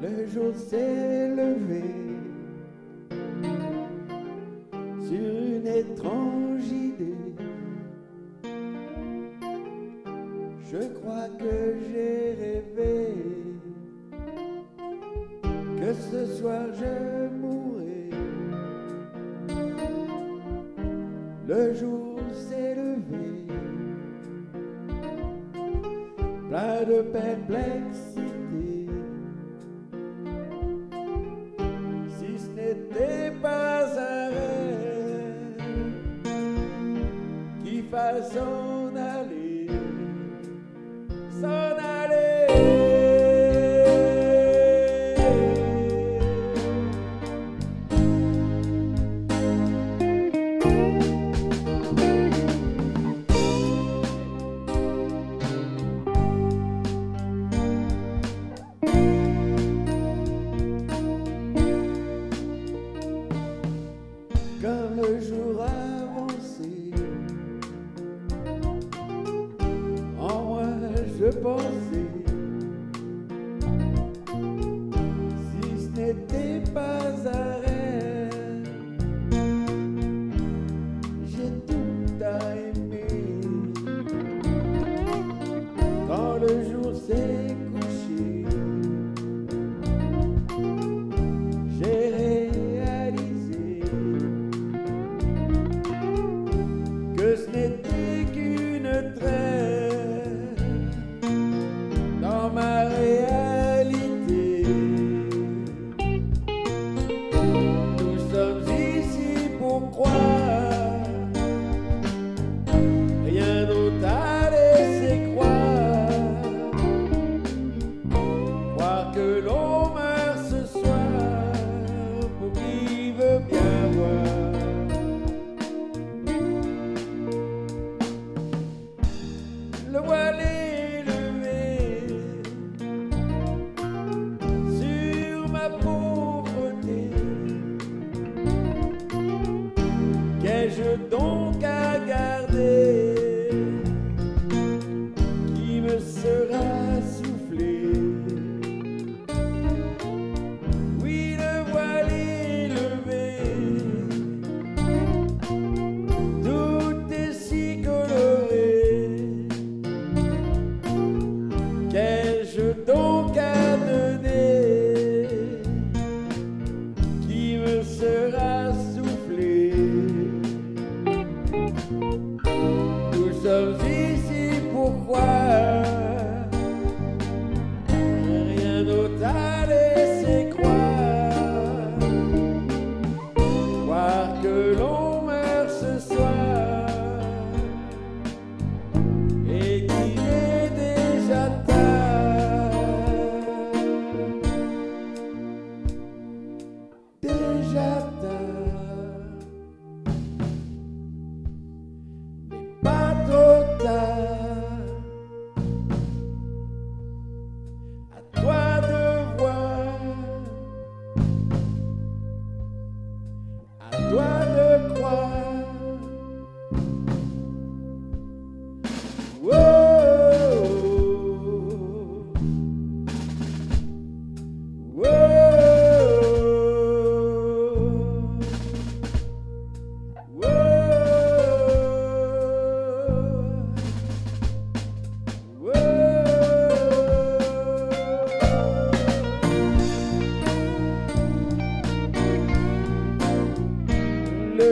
le jour s'est levé sur une étrange idée. Je crois que j'ai rêvé que ce soir je mourrai. Le jour s'est levé, plein de perplexité. fasse s'en aller, s'en aller. jour penser si ce n'était pas un rêve. J'ai tout à aimer. Tu pourquoi.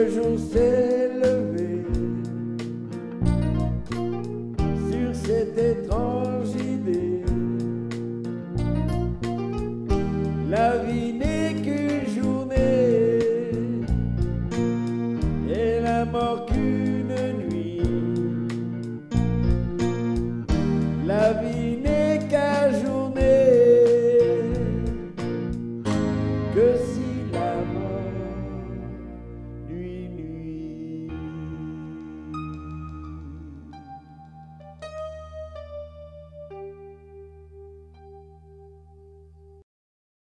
vejo um ser.